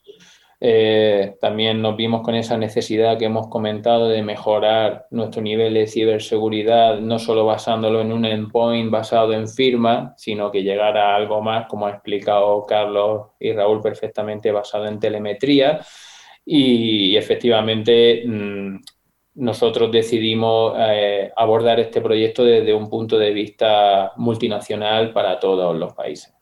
eh, también nos vimos con esa necesidad que hemos comentado de mejorar nuestro nivel de ciberseguridad, no solo basándolo en un endpoint basado en firma, sino que llegar a algo más, como ha explicado Carlos y Raúl perfectamente, basado en telemetría. Y, efectivamente, mm, nosotros decidimos eh, abordar este proyecto desde un punto de vista multinacional para todos los países.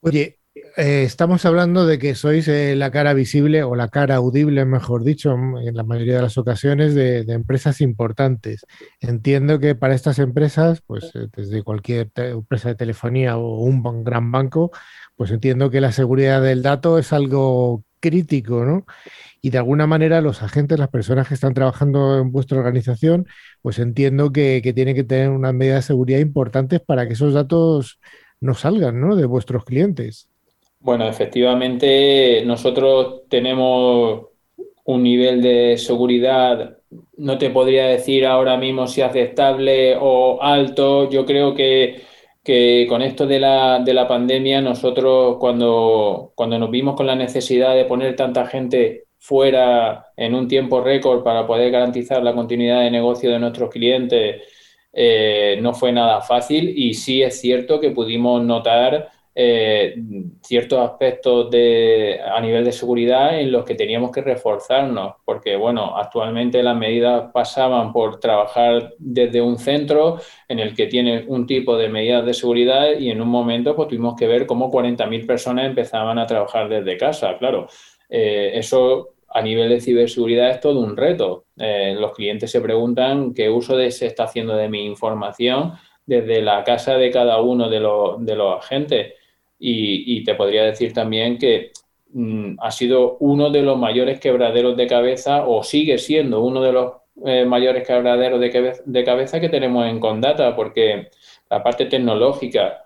Oye, eh, estamos hablando de que sois eh, la cara visible o la cara audible, mejor dicho, en la mayoría de las ocasiones de, empresas importantes. Entiendo que para estas empresas, pues eh, desde cualquier empresa de telefonía o un gran banco, pues entiendo que la seguridad del dato es algo crítico, ¿no? Y de alguna manera los agentes, las personas que están trabajando en vuestra organización, pues entiendo que, que tienen que tener unas medidas de seguridad importantes para que esos datos no salgan, ¿no? De vuestros clientes. Bueno, efectivamente, nosotros tenemos un nivel de seguridad, no te podría decir ahora mismo si aceptable o alto. Yo creo que, con esto de la, de la pandemia, nosotros cuando, cuando nos vimos con la necesidad de poner tanta gente fuera en un tiempo récord para poder garantizar la continuidad de negocio de nuestros clientes, eh, no fue nada fácil y sí es cierto que pudimos notar eh, ciertos aspectos de, a nivel de seguridad en los que teníamos que reforzarnos, porque bueno, actualmente las medidas pasaban por trabajar desde un centro en el que tiene un tipo de medidas de seguridad y en un momento pues tuvimos que ver cómo 40.000 personas empezaban a trabajar desde casa, claro. Eh, eso a nivel de ciberseguridad es todo un reto. Eh, los clientes se preguntan qué uso se está haciendo de mi información desde la casa de cada uno de, de los agentes. Y, te podría decir también que mm, ha sido uno de los mayores quebraderos de cabeza o sigue siendo uno de los eh, mayores quebraderos de, cabeza que tenemos en Condata, porque la parte tecnológica,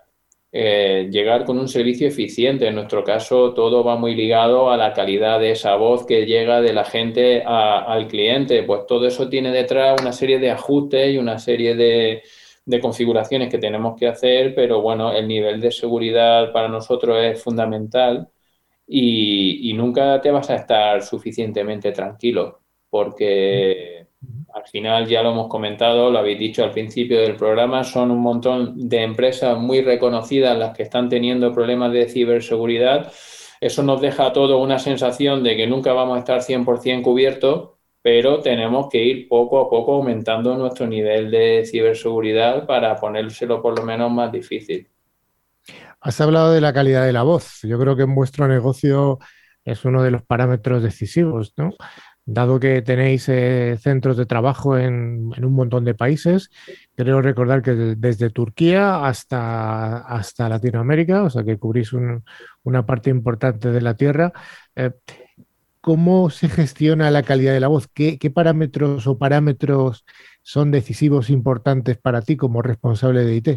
eh, llegar con un servicio eficiente, en nuestro caso todo va muy ligado a la calidad de esa voz que llega de la gente al cliente, pues todo eso tiene detrás una serie de ajustes y una serie de, de configuraciones que tenemos que hacer, pero bueno, el nivel de seguridad para nosotros es fundamental y, nunca te vas a estar suficientemente tranquilo, porque al final ya lo hemos comentado, lo habéis dicho al principio del programa, son un montón de empresas muy reconocidas las que están teniendo problemas de ciberseguridad. Eso nos deja a todos una sensación de que nunca vamos a estar 100% cubiertos pero tenemos que ir poco a poco aumentando nuestro nivel de ciberseguridad para ponérselo por lo menos más difícil. Has hablado de la calidad de la voz. Yo creo que en vuestro negocio es uno de los parámetros decisivos, ¿no? Dado que tenéis eh, centros de trabajo en, un montón de países, creo recordar que desde Turquía hasta, hasta Latinoamérica, o sea que cubrís una parte importante de la Tierra. Eh, ¿Cómo se gestiona la calidad de la voz? ¿Qué, parámetros o parámetros son decisivos, importantes para ti como responsable de IT?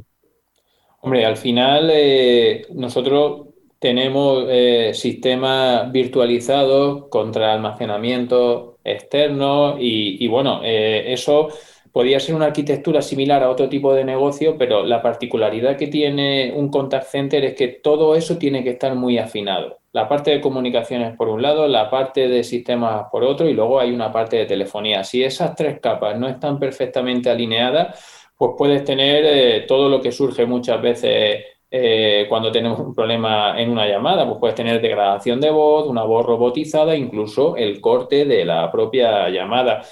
Hombre, al final eh, nosotros tenemos eh, sistemas virtualizados contra almacenamiento externo y, bueno, eh, eso podría ser una arquitectura similar a otro tipo de negocio, pero la particularidad que tiene un contact center es que todo eso tiene que estar muy afinado la parte de comunicaciones por un lado, la parte de sistemas por otro y luego hay una parte de telefonía. Si esas tres capas no están perfectamente alineadas, pues puedes tener eh, todo lo que surge muchas veces eh, cuando tenemos un problema en una llamada, pues puedes tener degradación de voz, una voz robotizada, incluso el corte de la propia llamada.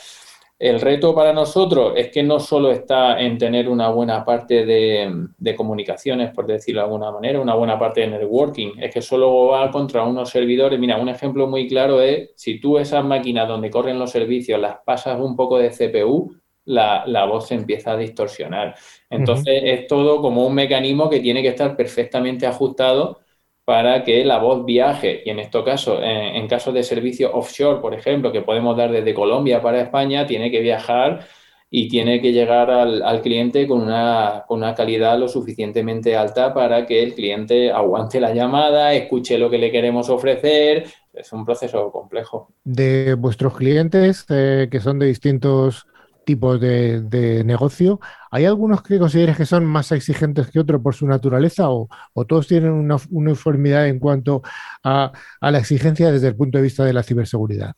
El reto para nosotros es que no solo está en tener una buena parte de, comunicaciones, por decirlo de alguna manera, una buena parte de networking, es que solo va contra unos servidores. Mira, un ejemplo muy claro es si tú esas máquinas donde corren los servicios las pasas un poco de CPU, la, voz se empieza a distorsionar. Entonces es todo como un mecanismo que tiene que estar perfectamente ajustado para que la voz viaje. Y en este caso, en, casos de servicio offshore, por ejemplo, que podemos dar desde Colombia para España, tiene que viajar y tiene que llegar al, cliente con una, con una, calidad lo suficientemente alta para que el cliente aguante la llamada, escuche lo que le queremos ofrecer. Es un proceso complejo. De vuestros clientes, eh, que son de distintos tipos de, negocio. ¿Hay algunos que consideres que son más exigentes que otros por su naturaleza o, todos tienen una uniformidad en cuanto a, la exigencia desde el punto de vista de la ciberseguridad?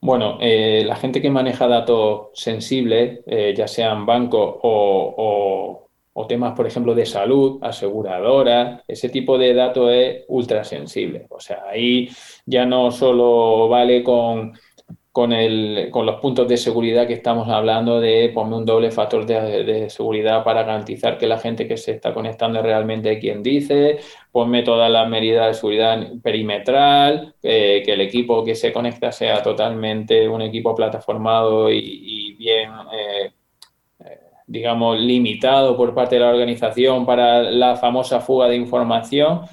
Bueno, eh, la gente que maneja datos sensibles, eh, ya sean bancos o, temas, por ejemplo, de salud, aseguradoras, ese tipo de datos es ultra sensible. O sea, ahí ya no solo vale con con, el, con los puntos de seguridad que estamos hablando de poner un doble factor de, seguridad para garantizar que la gente que se está conectando es realmente quien dice, ponme todas las medidas de seguridad perimetral, eh, que el equipo que se conecta sea totalmente un equipo plataformado y, bien, eh, eh, digamos, limitado por parte de la organización para la famosa fuga de información.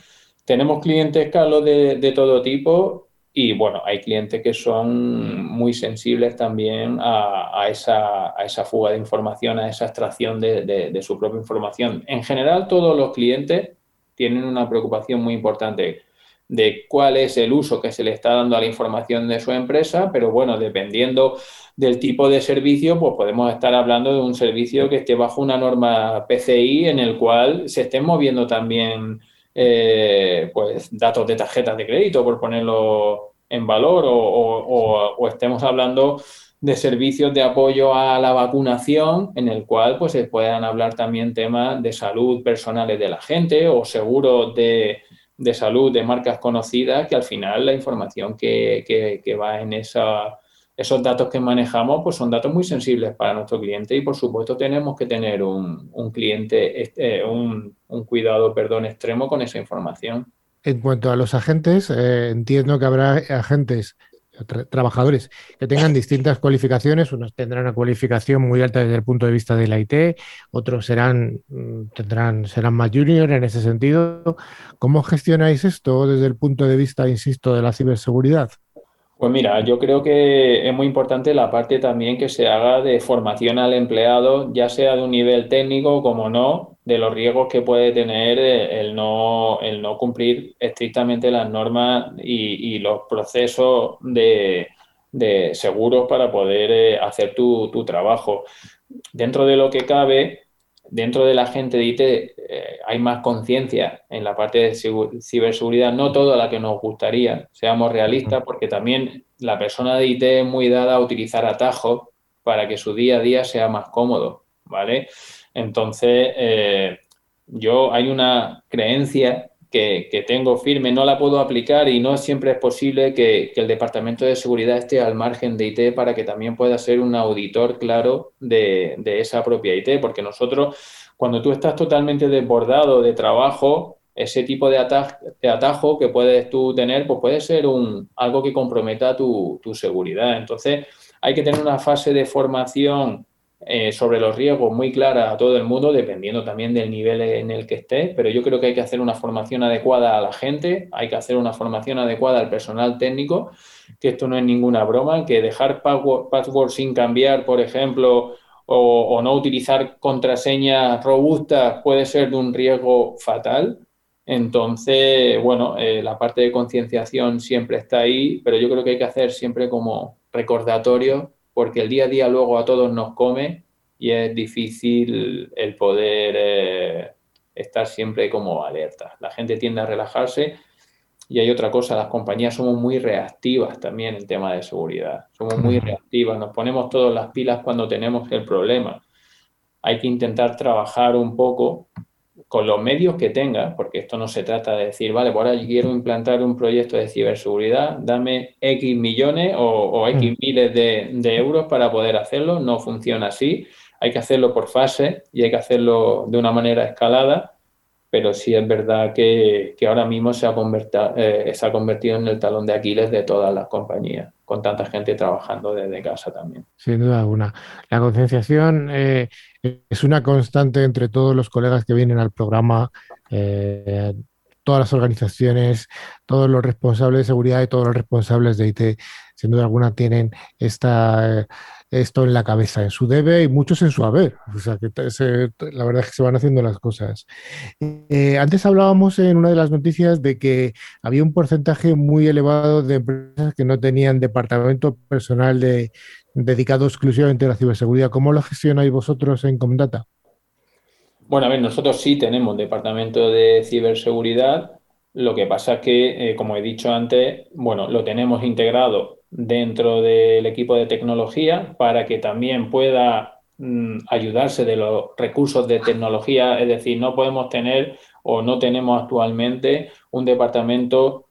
Tenemos clientes, Carlos, de todo tipo y bueno, hay clientes que son muy sensibles también a, esa, a esa, fuga de información, a esa extracción de, su propia información. En general, todos los clientes tienen una preocupación muy importante de cuál es el uso que se le está dando a la información de su empresa, pero bueno, dependiendo del tipo de servicio, pues podemos estar hablando de un servicio que esté bajo una norma PCI en el cual se estén moviendo también eh, pues datos de tarjetas de crédito, por ponerlo en valor, o, estemos hablando de servicios de apoyo a la vacunación, en el cual pues, se puedan hablar también temas de salud personales de la gente o seguros de, salud de marcas conocidas, que al final la información que, que va en esa esos datos que manejamos pues son datos muy sensibles para nuestro cliente y por supuesto tenemos que tener un, cliente, este, un, cuidado perdón, extremo con esa información. En cuanto a los agentes, eh, entiendo que habrá agentes, trabajadores que tengan distintas cualificaciones. Unos tendrán una cualificación muy alta desde el punto de vista de la IT, otros serán, mm, tendrán, serán más junior en ese sentido. ¿Cómo gestionáis esto desde el punto de vista, insisto, de la ciberseguridad? Pues mira, yo creo que es muy importante la parte también que se haga de formación al empleado, ya sea de un nivel técnico como no, de los riesgos que puede tener el no, el no cumplir estrictamente las normas y, los procesos de, seguros para poder eh, hacer tu, tu trabajo. Dentro de lo que cabe, dentro de la gente de IT eh, hay más conciencia en la parte de ciberseguridad, no toda la que nos gustaría, seamos realistas, porque también la persona de IT es muy dada a utilizar atajos para que su día a día sea más cómodo, ¿vale? Entonces, eh, yo hay una creencia que, tengo firme, no la puedo aplicar y no siempre es posible que, el Departamento de Seguridad esté al margen de IT para que también pueda ser un auditor claro de, esa propia IT, porque nosotros, cuando tú estás totalmente desbordado de trabajo, ese tipo de, atajo que puedes tú tener, pues puede ser un, algo que comprometa tu, tu seguridad. Entonces, hay que tener una fase de formación eh, sobre los riesgos muy clara a todo el mundo, dependiendo también del nivel en el que esté, pero yo creo que hay que hacer una formación adecuada a la gente, hay que hacer una formación adecuada al personal técnico, que esto no es ninguna broma, que dejar password, sin cambiar, por ejemplo, o, no utilizar contraseñas robustas puede ser de un riesgo fatal. Entonces, bueno, eh, la parte de concienciación siempre está ahí, pero yo creo que hay que hacer siempre como recordatorio porque el día a día luego a todos nos come y es difícil el poder eh, estar siempre como alerta. La gente tiende a relajarse y hay otra cosa, las compañías somos muy reactivas también en tema de seguridad. Somos muy reactivas, nos ponemos todas las pilas cuando tenemos el problema. Hay que intentar trabajar un poco con los medios que tenga, porque esto no se trata de decir, vale, pues ahora yo quiero implantar un proyecto de ciberseguridad, dame X millones o, X mm. miles de, euros para poder hacerlo. No funciona así. Hay que hacerlo por fase y hay que hacerlo de una manera escalada, pero sí es verdad que, ahora mismo se ha, eh, se ha convertido en el talón de Aquiles de todas las compañías, con tanta gente trabajando desde casa también. Sin duda alguna. La concienciación... Eh, es una constante entre todos los colegas que vienen al programa, eh, todas las organizaciones, todos los responsables de seguridad y todos los responsables de IT, sin duda alguna, tienen esta, esto en la cabeza, en su debe y muchos en su haber. O sea, que la verdad es que se van haciendo las cosas. Eh, antes hablábamos en una de las noticias de que había un porcentaje muy elevado de empresas que no tenían departamento personal de, dedicado exclusivamente a la ciberseguridad. ¿Cómo lo gestionáis vosotros en Comdata? Bueno, a ver, nosotros sí tenemos departamento de ciberseguridad. Lo que pasa es que, eh, como he dicho antes, bueno, lo tenemos integrado dentro del equipo de tecnología para que también pueda mm, ayudarse de los recursos de tecnología. Es decir, no podemos tener o no tenemos actualmente un departamento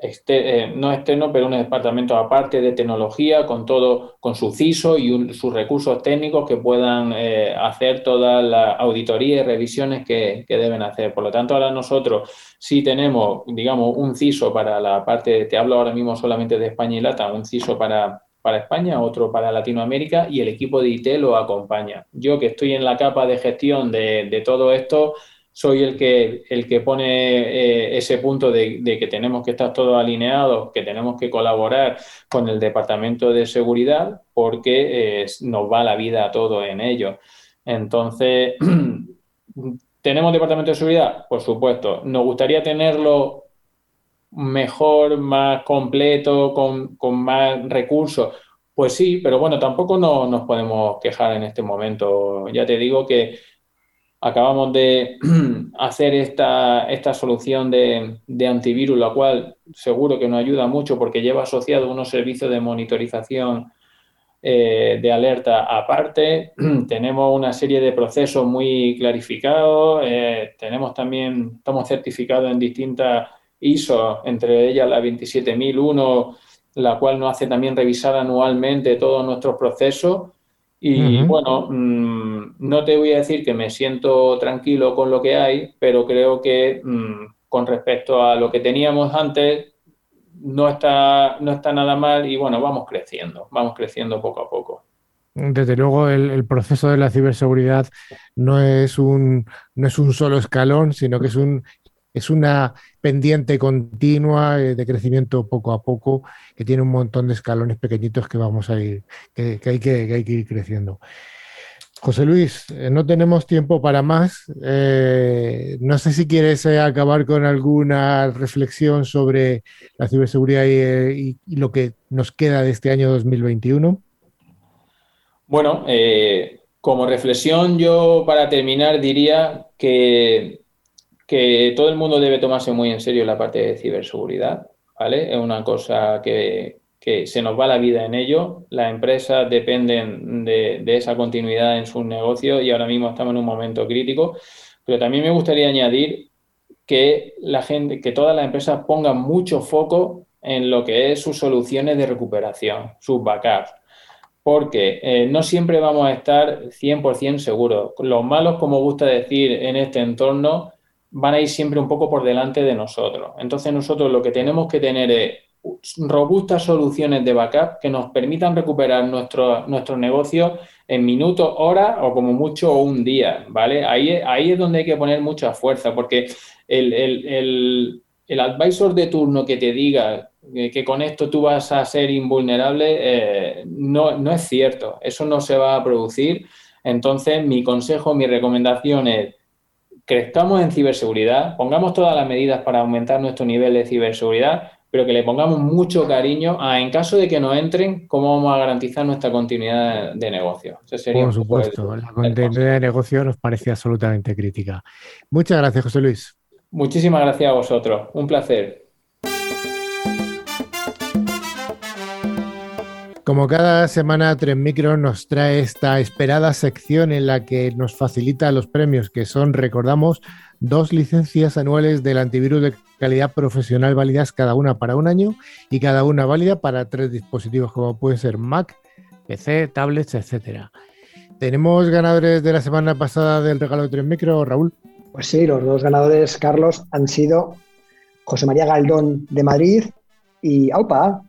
este, eh, no externo, pero un departamento aparte de tecnología con todo, con su CISO y sus recursos técnicos que puedan eh, hacer toda la auditoría y revisiones que, deben hacer. Por lo tanto, ahora nosotros sí tenemos, digamos, un CISO para la parte, te hablo ahora mismo solamente de España y Lata, un CISO para, para España, otro para Latinoamérica y el equipo de IT lo acompaña. Yo que estoy en la capa de gestión de, de todo esto, soy el que, el que pone eh, ese punto de, que tenemos que estar todos alineados, que tenemos que colaborar con el Departamento de Seguridad porque eh, nos va la vida a todo en ello. Entonces, ¿tenemos Departamento de Seguridad? Por supuesto. ¿Nos gustaría tenerlo mejor, más completo, con, con más recursos? Pues sí, pero bueno, tampoco no, nos podemos quejar en este momento. Ya te digo que acabamos de hacer esta, esta solución de, antivirus, la cual seguro que nos ayuda mucho porque lleva asociado unos servicios de monitorización eh, de alerta aparte. tenemos una serie de procesos muy clarificados. Eh, tenemos también, estamos certificados en distintas ISO, entre ellas la 27001, la cual nos hace también revisar anualmente todos nuestros procesos y bueno, mm, no te voy a decir que me siento tranquilo con lo que hay, pero creo que mm, con respecto a lo que teníamos antes, no está, no está nada mal y bueno, vamos creciendo, vamos creciendo poco a poco. Desde luego, el, proceso de la ciberseguridad no es, un, no es un solo escalón, sino que es un es una pendiente continua eh, de crecimiento poco a poco que tiene un montón de escalones pequeñitos que vamos a ir, que, hay, que, hay, que, ir creciendo. José Luis, eh, no tenemos tiempo para más. Eh, no sé si quieres acabar con alguna reflexión sobre la ciberseguridad y, lo que nos queda de este año 2021. Bueno, como reflexión, yo para terminar diría que que todo el mundo debe tomarse muy en serio la parte de ciberseguridad, ¿vale? Es una cosa que, se nos va la vida en ello. Las empresas dependen de, esa continuidad en sus negocios y ahora mismo estamos en un momento crítico. Pero también me gustaría añadir que la gente, que todas las empresas pongan mucho foco en lo que es sus soluciones de recuperación, sus backups porque eh, no siempre vamos a estar 100% seguros. Los malos, como gusta decir en este entorno, van a ir siempre un poco por delante de nosotros. Entonces nosotros lo que tenemos que tener es robustas soluciones de backup que nos permitan recuperar nuestro, nuestro negocio en minutos, horas o como mucho un día, ¿vale? Ahí, ahí es donde hay que poner mucha fuerza porque el, el, el, advisor de turno que te diga que con esto tú vas a ser invulnerable eh, no, no es cierto, eso no se va a producir. Entonces mi consejo, mi recomendación es crezcamos en ciberseguridad, pongamos todas las medidas para aumentar nuestro nivel de ciberseguridad, pero que le pongamos mucho cariño a, en caso de que no entren, cómo vamos a garantizar nuestra continuidad de negocio. Por supuesto, la continuidad de negocio nos parece absolutamente crítica. Muchas gracias, José Luis. Muchísimas gracias a vosotros. Un placer. Como cada semana, Micro nos trae esta esperada sección en la que nos facilita los premios, que son, recordamos, dos licencias anuales del antivirus de calidad profesional válidas, cada una para un año y cada una válida para tres dispositivos, como pueden ser Mac, PC, tablets, etcétera. ¿Tenemos ganadores de la semana pasada del regalo de Micro, Raúl? Pues sí, los dos ganadores, Carlos, han sido José María Galdón de Madrid y AUPA,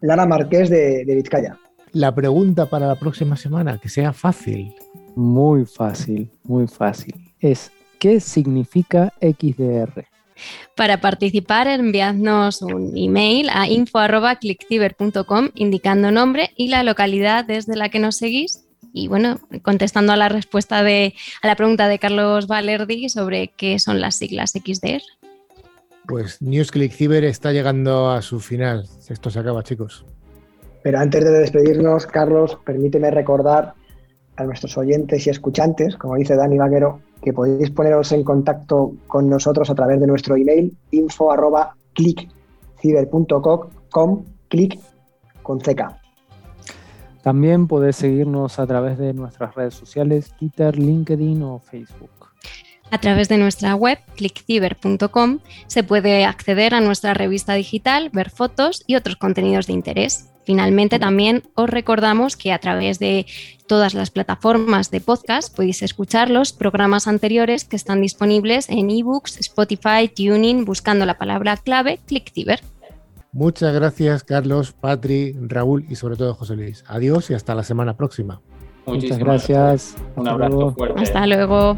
Lara Marqués de, Vizcaya. La pregunta para la próxima semana, que sea fácil. Muy fácil, muy fácil. Es, ¿qué significa XDR? Para participar, enviadnos un email a info.clickciber.com indicando nombre y la localidad desde la que nos seguís. Y bueno, contestando a la respuesta de a la pregunta de Carlos Valerdi sobre qué son las siglas XDR. Pues NewsClick Cyber está llegando a su final. Esto se acaba, chicos. Pero antes de despedirnos, Carlos, permíteme recordar a nuestros oyentes y escuchantes, como dice Dani Vaquero, que podéis poneros en contacto con nosotros a través de nuestro email info arroba click con CK. También podéis seguirnos a través de nuestras redes sociales, Twitter, LinkedIn o Facebook. A través de nuestra web, clickciber.com, se puede acceder a nuestra revista digital, ver fotos y otros contenidos de interés. Finalmente, también os recordamos que a través de todas las plataformas de podcast podéis escuchar los programas anteriores que están disponibles en ebooks, Spotify, Tuning, buscando la palabra clave ClickTiver. Muchas gracias, Carlos, Patri, Raúl y sobre todo José Luis. Adiós y hasta la semana próxima. Muchas gracias. Un abrazo fuerte. Hasta luego.